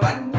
one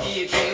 I'll it.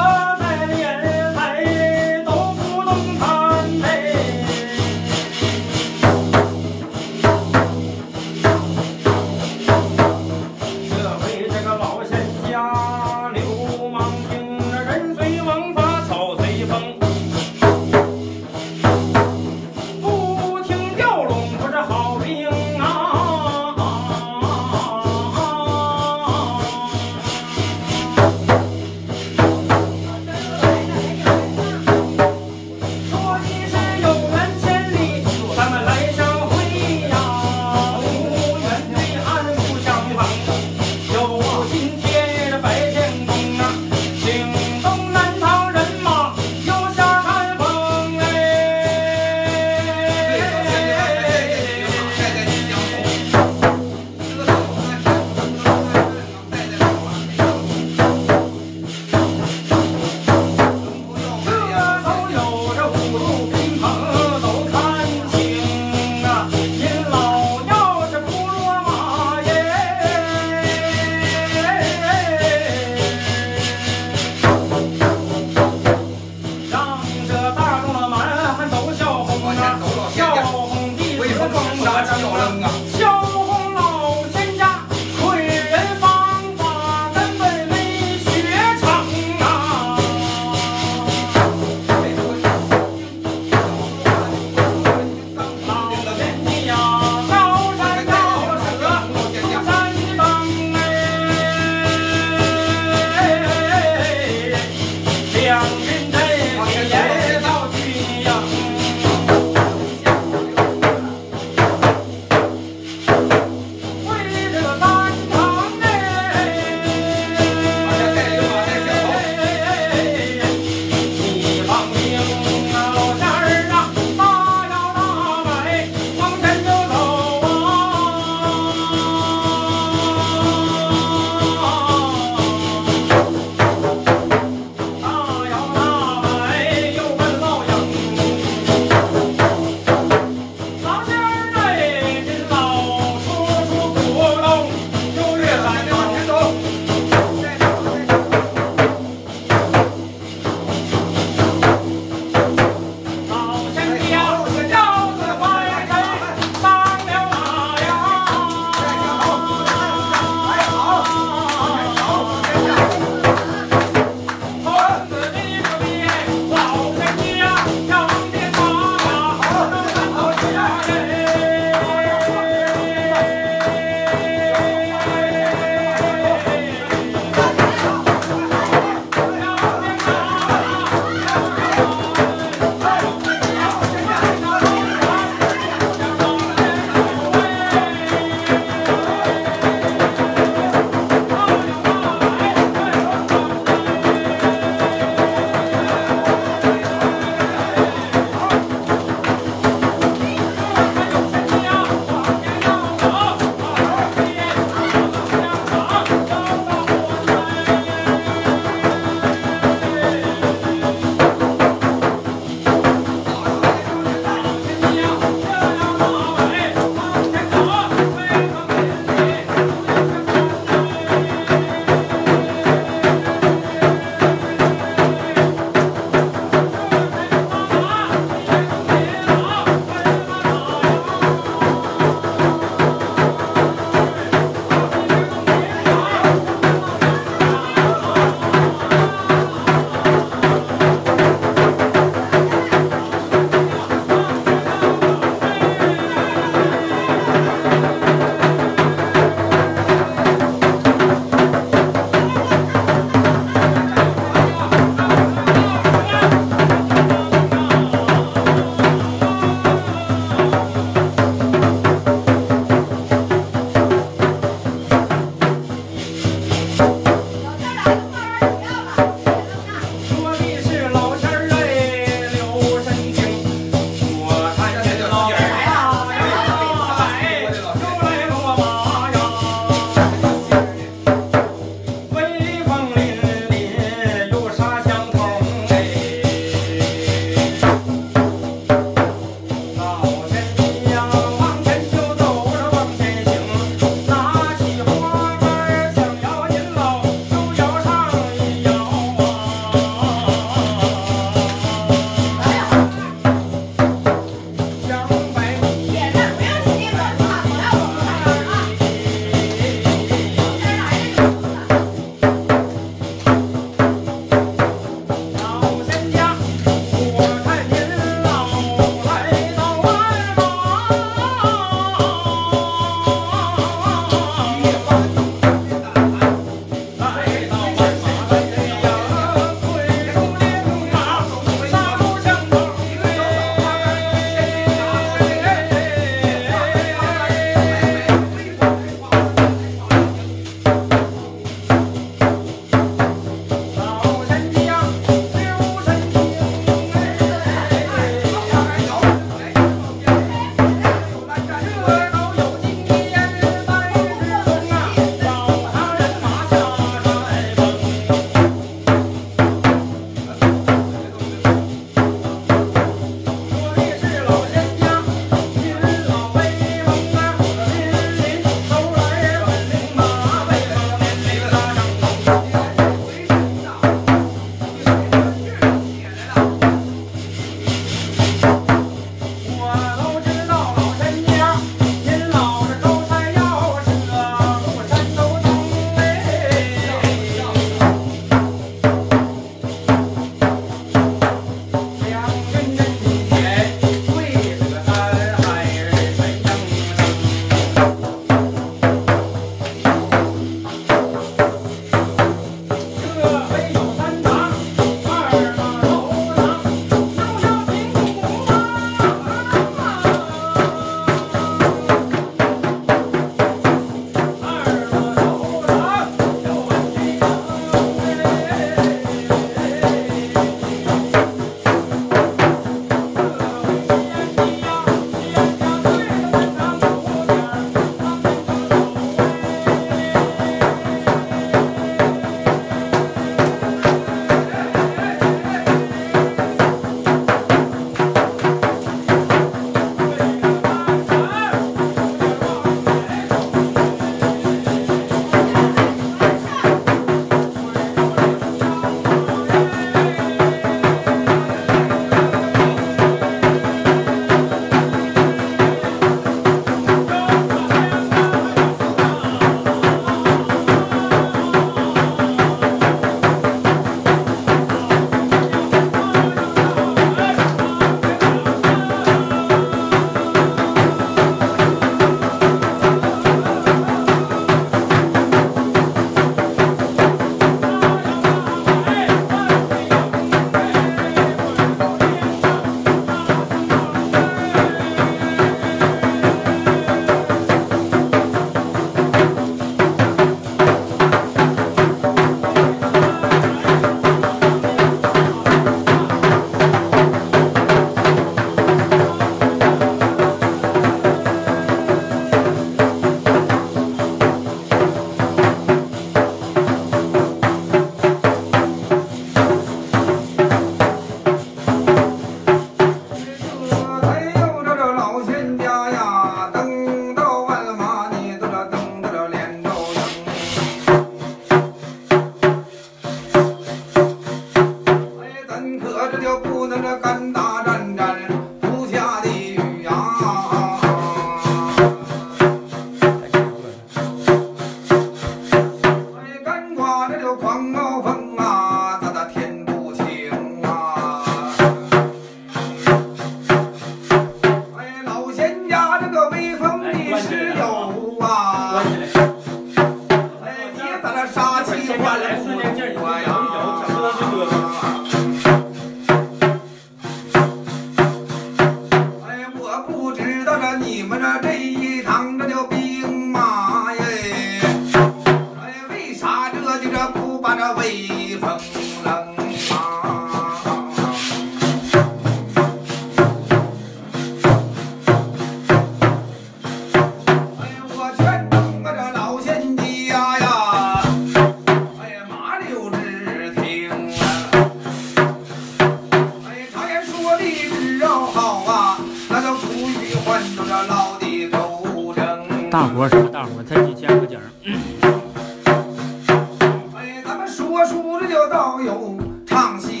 说来叫道友唱戏。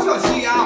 小气呀。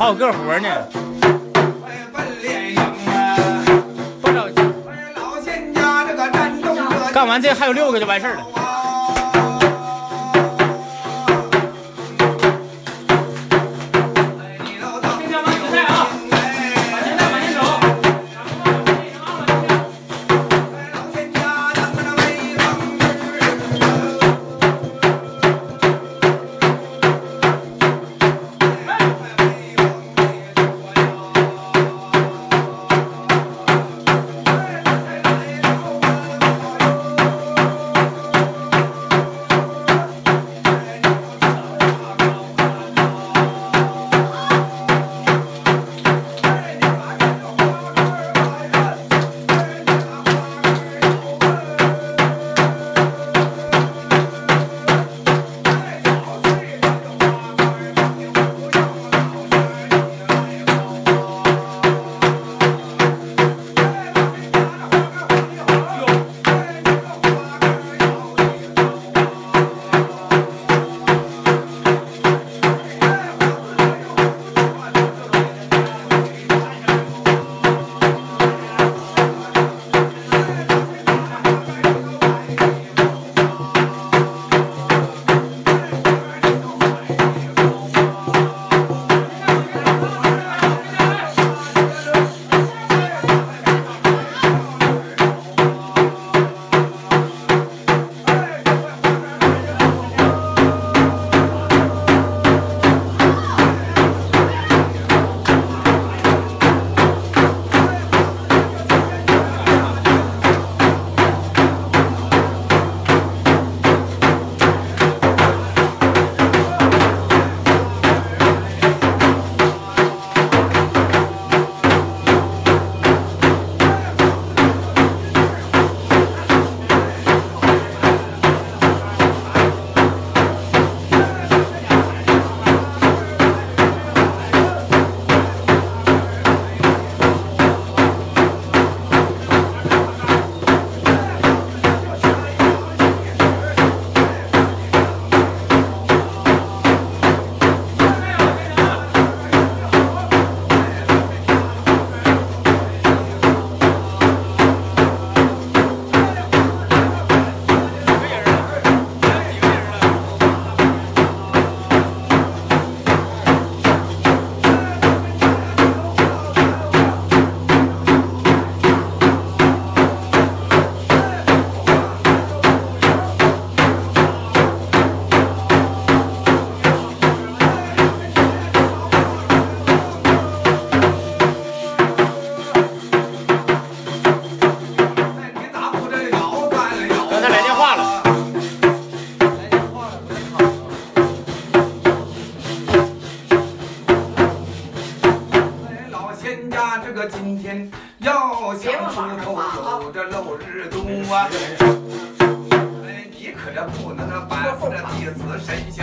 还有个活呢。干完这还有六个就完事儿了。不能的，伴随着弟子的神情。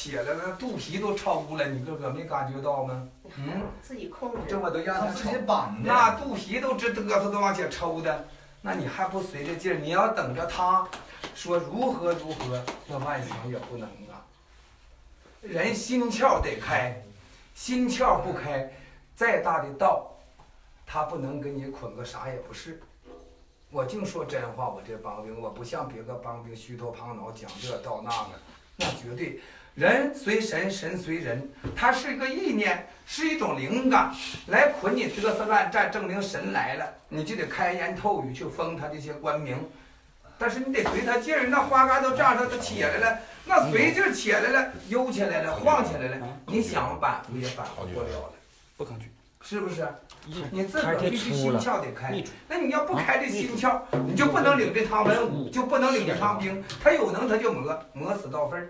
干都切了，那肚皮都超了，你哥哥没感觉到吗？嗯，自己控这制。我都让他自己，绑的。那肚皮都直嘚瑟都往前抽的，那你还不随着劲儿？你要等着他说如何如何，那万想也不能啊。人心窍得开，心窍不开，再大的道，他不能给你捆个啥也不是。我净说真话，我这帮兵，我不像别个帮兵虚头胖脑讲这道那个，那绝对人随神，神随人，它是一个意念，是一种灵感，来捆你嘚瑟乱战，证明神来了，你就得开言透语去封他这些官名。但是你得随他劲儿，那花杆都这样，他都起来了，那随劲儿起来了，悠起来了，晃起来了，你想扳扶也扳不过了了，不抗拒。是不是？你自个儿必须心窍得开。那你要不开这心窍，你就不能领这趟文武，就不能领这趟兵。他有能他就磨，磨死到份儿。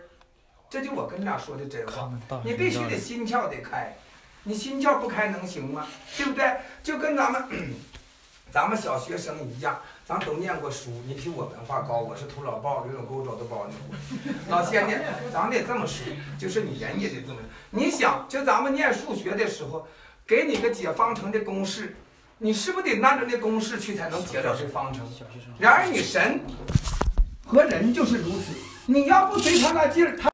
这就我跟俩说的真话，你必须得心窍得开，你心窍不开能行吗？对不对？就跟咱们 咱们小学生一样，咱都念过书，你比我文化高，我是土老帽，刘永沟找的包你。老仙呢，咱得这么说，就是你人也得这么。你想，就咱们念数学的时候，给你个解方程的公式，你是不是得按照那公式去才能解了这方程？然而你神和人就是如此，你要不随他那劲儿，他。